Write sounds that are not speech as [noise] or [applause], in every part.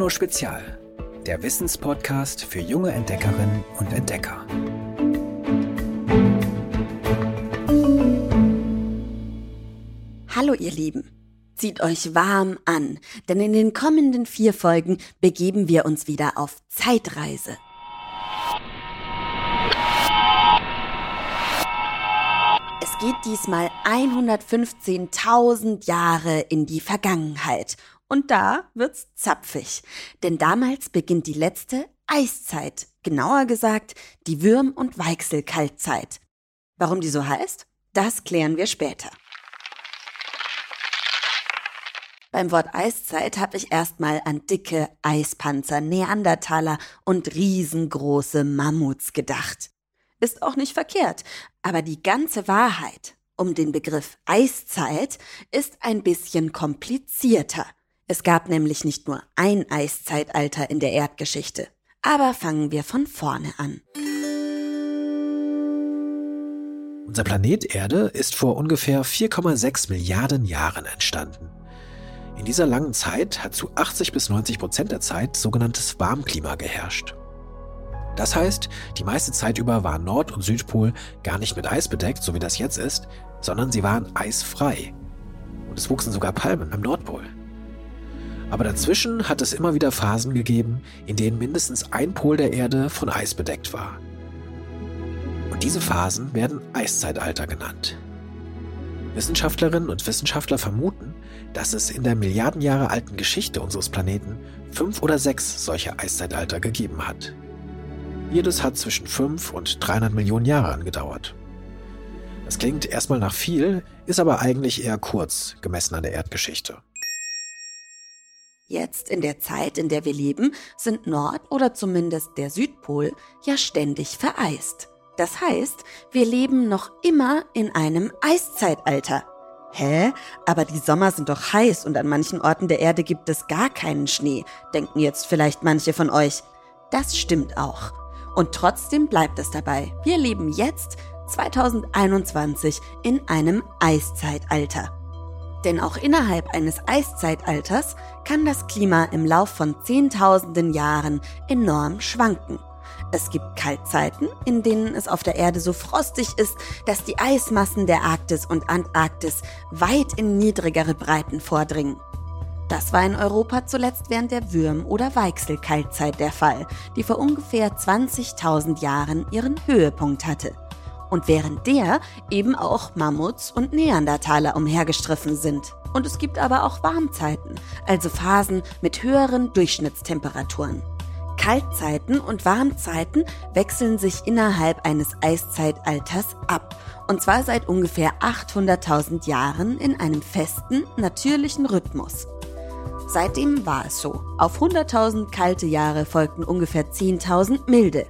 Bruno Spezial, der Wissenspodcast für junge Entdeckerinnen und Entdecker. Hallo ihr Lieben, zieht euch warm an, denn in den kommenden vier Folgen begeben wir uns wieder auf Zeitreise. Es geht diesmal 115.000 Jahre in die Vergangenheit. Und da wird's zapfig. Denn damals beginnt die letzte Eiszeit. Genauer gesagt, die Würm- und Weichselkaltzeit. Warum die so heißt? Das klären wir später. Beim Wort Eiszeit habe ich erstmal an dicke Eispanzer, Neandertaler und riesengroße Mammuts gedacht. Ist auch nicht verkehrt, aber die ganze Wahrheit um den Begriff Eiszeit ist ein bisschen komplizierter. Es gab nämlich nicht nur ein Eiszeitalter in der Erdgeschichte. Aber fangen wir von vorne an. Unser Planet Erde ist vor ungefähr 4,6 Milliarden Jahren entstanden. In dieser langen Zeit hat zu 80 bis 90 Prozent der Zeit sogenanntes Warmklima geherrscht. Das heißt, die meiste Zeit über war Nord- und Südpol gar nicht mit Eis bedeckt, so wie das jetzt ist, sondern sie waren eisfrei. Und es wuchsen sogar Palmen am Nordpol. Aber dazwischen hat es immer wieder Phasen gegeben, in denen mindestens ein Pol der Erde von Eis bedeckt war. Und diese Phasen werden Eiszeitalter genannt. Wissenschaftlerinnen und Wissenschaftler vermuten, dass es in der Milliarden Jahre alten Geschichte unseres Planeten fünf oder sechs solche Eiszeitalter gegeben hat. Jedes hat zwischen 5 und 300 Millionen Jahre angedauert. Das klingt erstmal nach viel, ist aber eigentlich eher kurz, gemessen an der Erdgeschichte. Jetzt in der Zeit, in der wir leben, sind Nord- oder zumindest der Südpol ja ständig vereist. Das heißt, wir leben noch immer in einem Eiszeitalter. Hä? Aber die Sommer sind doch heiß und an manchen Orten der Erde gibt es gar keinen Schnee, denken jetzt vielleicht manche von euch. Das stimmt auch. Und trotzdem bleibt es dabei. Wir leben jetzt, 2021, in einem Eiszeitalter. Denn auch innerhalb eines Eiszeitalters kann das Klima im Lauf von Zehntausenden Jahren enorm schwanken. Es gibt Kaltzeiten, in denen es auf der Erde so frostig ist, dass die Eismassen der Arktis und Antarktis weit in niedrigere Breiten vordringen. Das war in Europa zuletzt während der Würm- oder Weichselkaltzeit der Fall, die vor ungefähr 20.000 Jahren ihren Höhepunkt hatte. Und während der eben auch Mammuts und Neandertaler umhergestriffen sind. Und es gibt aber auch Warmzeiten, also Phasen mit höheren Durchschnittstemperaturen. Kaltzeiten und Warmzeiten wechseln sich innerhalb eines Eiszeitalters ab. Und zwar seit ungefähr 800.000 Jahren in einem festen, natürlichen Rhythmus. Seitdem war es so. Auf 100.000 kalte Jahre folgten ungefähr 10.000 milde.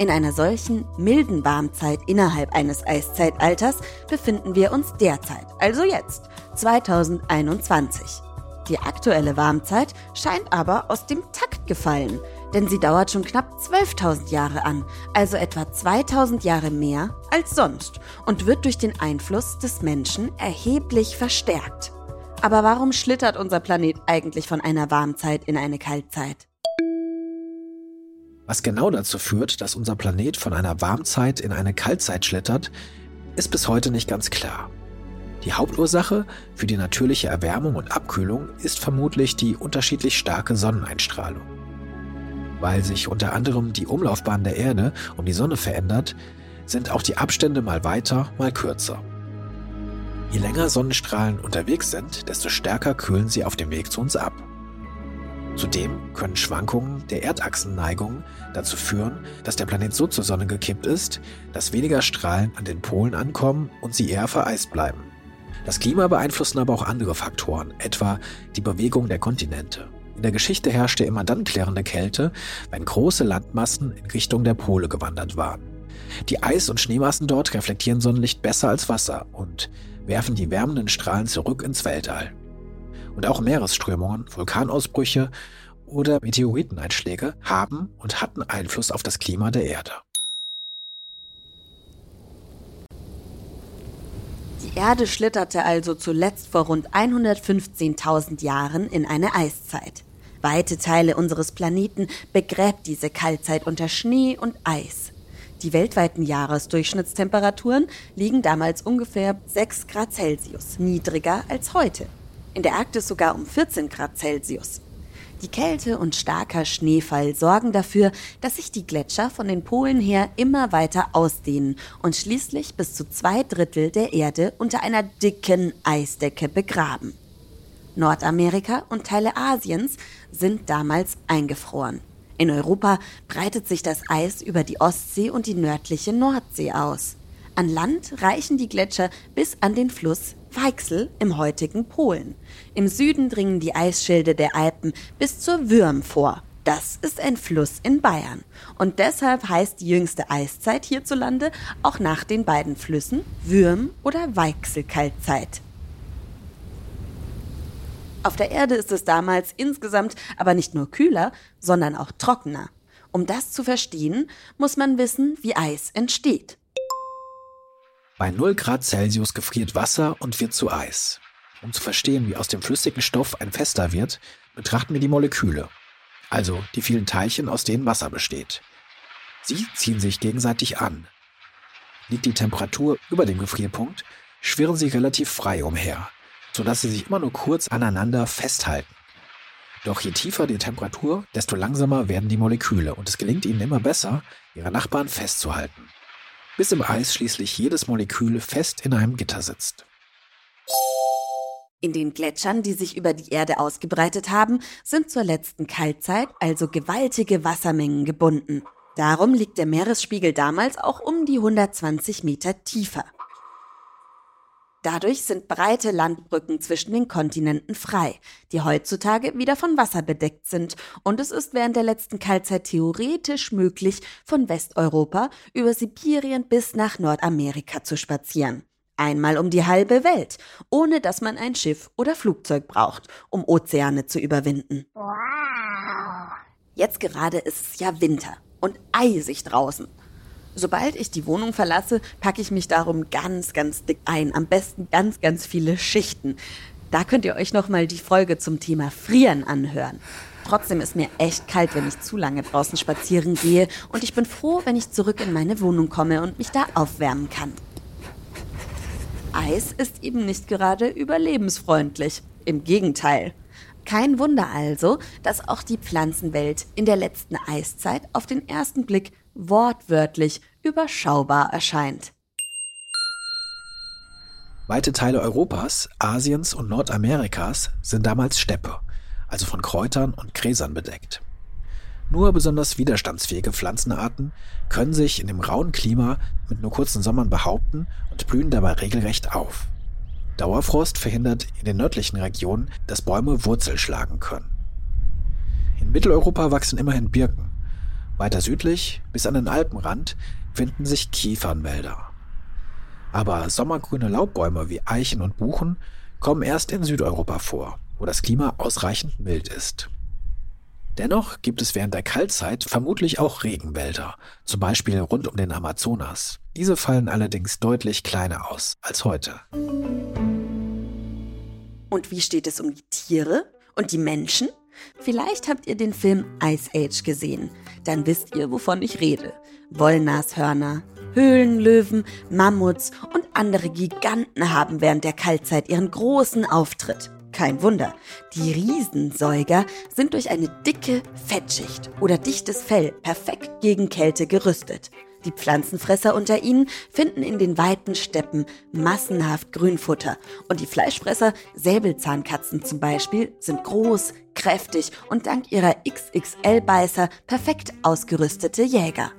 In einer solchen milden Warmzeit innerhalb eines Eiszeitalters befinden wir uns derzeit, also jetzt, 2021. Die aktuelle Warmzeit scheint aber aus dem Takt gefallen, denn sie dauert schon knapp 12.000 Jahre an, also etwa 2.000 Jahre mehr als sonst und wird durch den Einfluss des Menschen erheblich verstärkt. Aber warum schlittert unser Planet eigentlich von einer Warmzeit in eine Kaltzeit? Was genau dazu führt, dass unser Planet von einer Warmzeit in eine Kaltzeit schlittert, ist bis heute nicht ganz klar. Die Hauptursache für die natürliche Erwärmung und Abkühlung ist vermutlich die unterschiedlich starke Sonneneinstrahlung. Weil sich unter anderem die Umlaufbahn der Erde um die Sonne verändert, sind auch die Abstände mal weiter, mal kürzer. Je länger Sonnenstrahlen unterwegs sind, desto stärker kühlen sie auf dem Weg zu uns ab. Zudem können Schwankungen der Erdachsenneigung dazu führen, dass der Planet so zur Sonne gekippt ist, dass weniger Strahlen an den Polen ankommen und sie eher vereist bleiben. Das Klima beeinflussen aber auch andere Faktoren, etwa die Bewegung der Kontinente. In der Geschichte herrschte immer dann klärende Kälte, wenn große Landmassen in Richtung der Pole gewandert waren. Die Eis- und Schneemassen dort reflektieren Sonnenlicht besser als Wasser und werfen die wärmenden Strahlen zurück ins Weltall. Und auch Meeresströmungen, Vulkanausbrüche oder Meteoriteneinschläge haben und hatten Einfluss auf das Klima der Erde. Die Erde schlitterte also zuletzt vor rund 115.000 Jahren in eine Eiszeit. Weite Teile unseres Planeten begräbt diese Kaltzeit unter Schnee und Eis. Die weltweiten Jahresdurchschnittstemperaturen liegen damals ungefähr 6 Grad Celsius niedriger als heute. In der Arktis sogar um 14 Grad Celsius. Die Kälte und starker Schneefall sorgen dafür, dass sich die Gletscher von den Polen her immer weiter ausdehnen und schließlich bis zu zwei Drittel der Erde unter einer dicken Eisdecke begraben. Nordamerika und Teile Asiens sind damals eingefroren. In Europa breitet sich das Eis über die Ostsee und die nördliche Nordsee aus. An Land reichen die Gletscher bis an den Fluss Weichsel im heutigen Polen. Im Süden dringen die Eisschilde der Alpen bis zur Würm vor. Das ist ein Fluss in Bayern. Und deshalb heißt die jüngste Eiszeit hierzulande auch nach den beiden Flüssen Würm- oder Weichselkaltzeit. Auf der Erde ist es damals insgesamt aber nicht nur kühler, sondern auch trockener. Um das zu verstehen, muss man wissen, wie Eis entsteht. Bei 0 Grad Celsius gefriert Wasser und wird zu Eis. Um zu verstehen, wie aus dem flüssigen Stoff ein fester wird, betrachten wir die Moleküle, also die vielen Teilchen, aus denen Wasser besteht. Sie ziehen sich gegenseitig an. Liegt die Temperatur über dem Gefrierpunkt, schwirren sie relativ frei umher, sodass sie sich immer nur kurz aneinander festhalten. Doch je tiefer die Temperatur, desto langsamer werden die Moleküle und es gelingt ihnen immer besser, ihre Nachbarn festzuhalten. Bis im Eis schließlich jedes Molekül fest in einem Gitter sitzt. In den Gletschern, die sich über die Erde ausgebreitet haben, sind zur letzten Kaltzeit also gewaltige Wassermengen gebunden. Darum liegt der Meeresspiegel damals auch um die 120 Meter tiefer. Dadurch sind breite Landbrücken zwischen den Kontinenten frei, die heutzutage wieder von Wasser bedeckt sind, und es ist während der letzten Kaltzeit theoretisch möglich, von Westeuropa über Sibirien bis nach Nordamerika zu spazieren. Einmal um die halbe Welt, ohne dass man ein Schiff oder Flugzeug braucht, um Ozeane zu überwinden. Jetzt gerade ist es ja Winter und eisig draußen. Sobald ich die Wohnung verlasse, packe ich mich darum ganz, ganz dick ein. Am besten ganz, ganz viele Schichten. Da könnt ihr euch nochmal die Folge zum Thema Frieren anhören. Trotzdem ist mir echt kalt, wenn ich zu lange draußen spazieren gehe und ich bin froh, wenn ich zurück in meine Wohnung komme und mich da aufwärmen kann. Eis ist eben nicht gerade überlebensfreundlich. Im Gegenteil. Kein Wunder also, dass auch die Pflanzenwelt in der letzten Eiszeit auf den ersten Blick wortwörtlich überschaubar erscheint. Weite Teile Europas, Asiens und Nordamerikas sind damals Steppe, also von Kräutern und Gräsern bedeckt. Nur besonders widerstandsfähige Pflanzenarten können sich in dem rauen Klima mit nur kurzen Sommern behaupten und blühen dabei regelrecht auf. Dauerfrost verhindert in den nördlichen Regionen, dass Bäume Wurzel schlagen können. In Mitteleuropa wachsen immerhin Birken, weiter südlich, bis an den Alpenrand, finden sich Kiefernwälder. Aber sommergrüne Laubbäume wie Eichen und Buchen kommen erst in Südeuropa vor, wo das Klima ausreichend mild ist. Dennoch gibt es während der Kaltzeit vermutlich auch Regenwälder, zum Beispiel rund um den Amazonas. Diese fallen allerdings deutlich kleiner aus als heute. Und wie steht es um die Tiere und die Menschen? Vielleicht habt ihr den Film Ice Age gesehen. Dann wisst ihr, wovon ich rede. Wollnashörner, Höhlenlöwen, Mammuts und andere Giganten haben während der Kaltzeit ihren großen Auftritt. Kein Wunder, die Riesensäuger sind durch eine dicke Fettschicht oder dichtes Fell perfekt gegen Kälte gerüstet. Die Pflanzenfresser unter ihnen finden in den weiten Steppen massenhaft Grünfutter und die Fleischfresser, Säbelzahnkatzen zum Beispiel, sind groß, kräftig und dank ihrer XXL-Beißer perfekt ausgerüstete Jäger.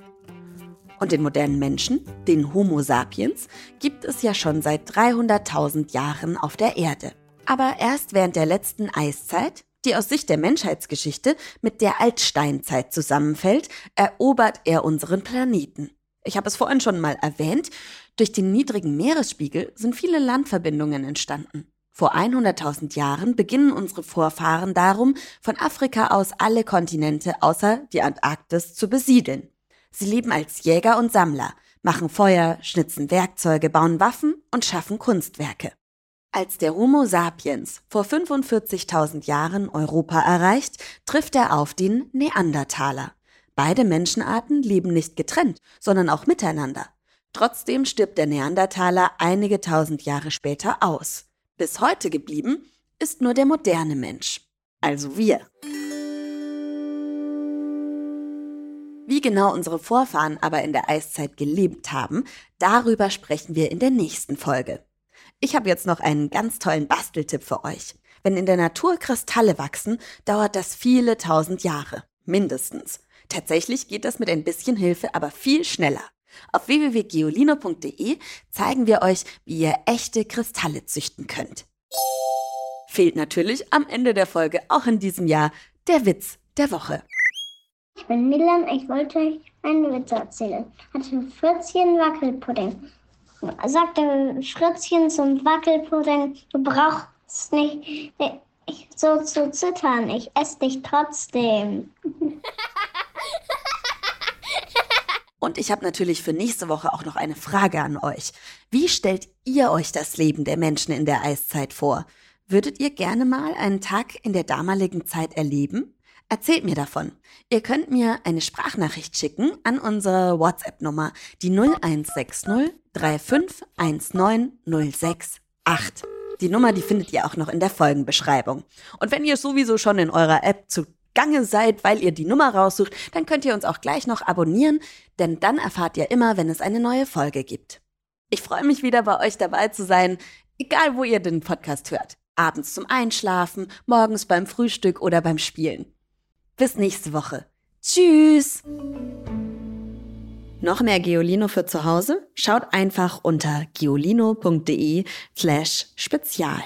Und den modernen Menschen, den Homo sapiens, gibt es ja schon seit 300.000 Jahren auf der Erde. Aber erst während der letzten Eiszeit, die aus Sicht der Menschheitsgeschichte mit der Altsteinzeit zusammenfällt, erobert er unseren Planeten. Ich habe es vorhin schon mal erwähnt, durch den niedrigen Meeresspiegel sind viele Landverbindungen entstanden. Vor 100.000 Jahren beginnen unsere Vorfahren darum, von Afrika aus alle Kontinente außer die Antarktis zu besiedeln. Sie leben als Jäger und Sammler, machen Feuer, schnitzen Werkzeuge, bauen Waffen und schaffen Kunstwerke. Als der Homo sapiens vor 45.000 Jahren Europa erreicht, trifft er auf den Neandertaler. Beide Menschenarten leben nicht getrennt, sondern auch miteinander. Trotzdem stirbt der Neandertaler einige tausend Jahre später aus. Bis heute geblieben ist nur der moderne Mensch, also wir. Wie genau unsere Vorfahren aber in der Eiszeit gelebt haben, darüber sprechen wir in der nächsten Folge. Ich habe jetzt noch einen ganz tollen Basteltipp für euch. Wenn in der Natur Kristalle wachsen, dauert das viele tausend Jahre. Mindestens. Tatsächlich geht das mit ein bisschen Hilfe aber viel schneller. Auf www.geolino.de zeigen wir euch, wie ihr echte Kristalle züchten könnt. Fehlt natürlich am Ende der Folge auch in diesem Jahr der Witz der Woche. Ich bin Milan, ich wollte euch einen Witz erzählen. Hatte Fritzchen Wackelpudding sagte Fritzchen zum Wackelpudding, du brauchst nicht so zu zittern, ich esse dich trotzdem. [laughs] Und ich habe natürlich für nächste Woche auch noch eine Frage an euch. Wie stellt ihr euch das Leben der Menschen in der Eiszeit vor? Würdet ihr gerne mal einen Tag in der damaligen Zeit erleben? Erzählt mir davon. Ihr könnt mir eine Sprachnachricht schicken an unsere WhatsApp-Nummer, die 0160 3519068. Die Nummer, die findet ihr auch noch in der Folgenbeschreibung. Und wenn ihr sowieso schon in eurer App zu Gange seid, weil ihr die Nummer raussucht, dann könnt ihr uns auch gleich noch abonnieren, denn dann erfahrt ihr immer, wenn es eine neue Folge gibt. Ich freue mich wieder bei euch dabei zu sein, egal wo ihr den Podcast hört. Abends zum Einschlafen, morgens beim Frühstück oder beim Spielen. Bis nächste Woche. Tschüss! Noch mehr Geolino für zu Hause? Schaut einfach unter geolino.de slash spezial.